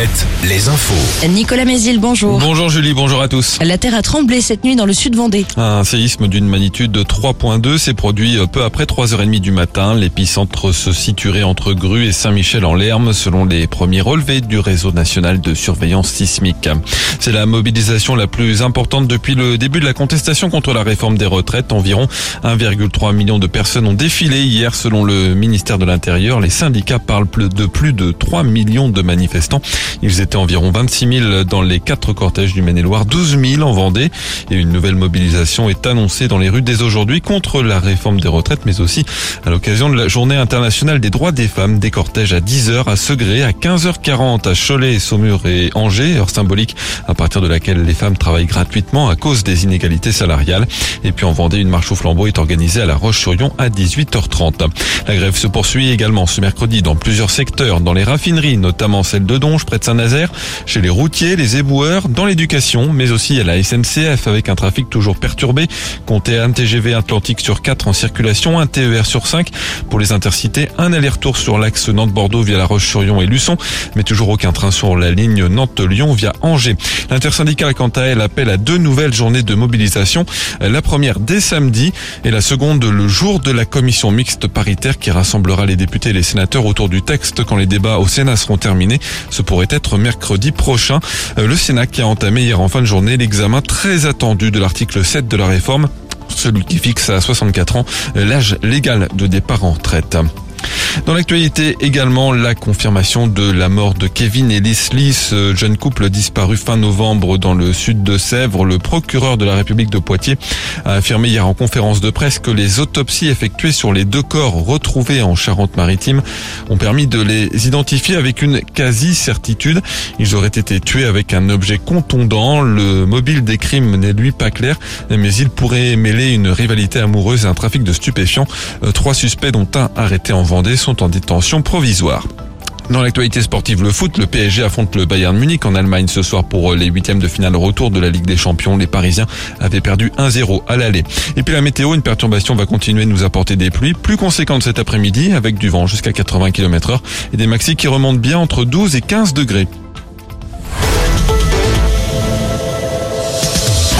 Alouette, les infos. Nicolas Mézil, bonjour. Bonjour Julie, bonjour à tous. La terre a tremblé cette nuit dans le sud Vendée. Un séisme d'une magnitude de 3.2 s'est produit peu après 3h30 du matin. L'épicentre se situerait entre Grue et Saint-Michel-en-Lerme selon les premiers relevés du réseau national de surveillance sismique. C'est la mobilisation la plus importante depuis le début de la contestation contre la réforme des retraites. Environ 1,3 million de personnes ont défilé hier selon le ministère de l'Intérieur. Les syndicats parlent de plus de 3 millions de manifestants. Ils étaient environ 26 000 dans les quatre cortèges du Maine-et-Loire, 12 000 en Vendée. Et une nouvelle mobilisation est annoncée dans les rues dès aujourd'hui contre la réforme des retraites, mais aussi à l'occasion de la journée internationale des droits des femmes. Des cortèges à 10h à Segré, à 15h40 à Cholet, Saumur et Angers, heure symbolique à partir de laquelle les femmes travaillent gratuitement à cause des inégalités salariales. Et puis en Vendée, une marche au flambeau est organisée à La Roche-sur-Yon à 18h30. La grève se poursuit également ce mercredi dans plusieurs secteurs, dans les raffineries, notamment celle de Donge, près de Saint-Nazaire, chez les routiers, les éboueurs, dans l'éducation, mais aussi à la SNCF avec un trafic toujours perturbé. Comptez un TGV Atlantique sur 4 en circulation, un TER sur 5 pour les intercités, un aller-retour sur l'axe Nantes-Bordeaux via La Roche-sur-Yon et Luçon, mais toujours aucun train sur la ligne Nantes-Lyon via Angers. L'intersyndicale, quant à elle, appelle à deux nouvelles journées de mobilisation. La première dès samedi et la seconde le jour de la commission mixte paritaire qui rassemblera les députés et les sénateurs autour du texte quand les débats au Sénat seront terminés. Ce pourrait être mercredi prochain. Euh, le Sénat qui a entamé hier en fin de journée l'examen très attendu de l'article 7 de la réforme celui qui fixe à 64 ans l'âge légal de départ en retraite. Dans l'actualité également, la confirmation de la mort de Kevin et Leslie, ce jeune couple disparu fin novembre dans le sud de Sèvres. Le procureur de la République de Poitiers a affirmé hier en conférence de presse que les autopsies effectuées sur les deux corps retrouvés en Charente-Maritime ont permis de les identifier avec une quasi-certitude. Ils auraient été tués avec un objet contondant. Le mobile des crimes n'est lui pas clair, mais il pourrait mêler une rivalité amoureuse et un trafic de stupéfiants. Euh, trois suspects dont un arrêté en Vendée sont en détention provisoire. Dans l'actualité sportive, le foot, le PSG affronte le Bayern Munich en Allemagne ce soir pour les huitièmes de finale retour de la Ligue des Champions. Les Parisiens avaient perdu 1-0 à l'aller. Et puis la météo, une perturbation va continuer de nous apporter des pluies plus conséquentes cet après-midi avec du vent jusqu'à 80 km heure et des maxis qui remontent bien entre 12 et 15 degrés.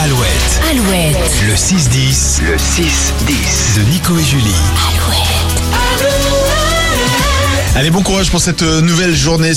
Alouette, Alouette. le 6-10, le 6-10 de Nico et Julie. Alouette. Allez, bon courage pour cette euh, nouvelle journée.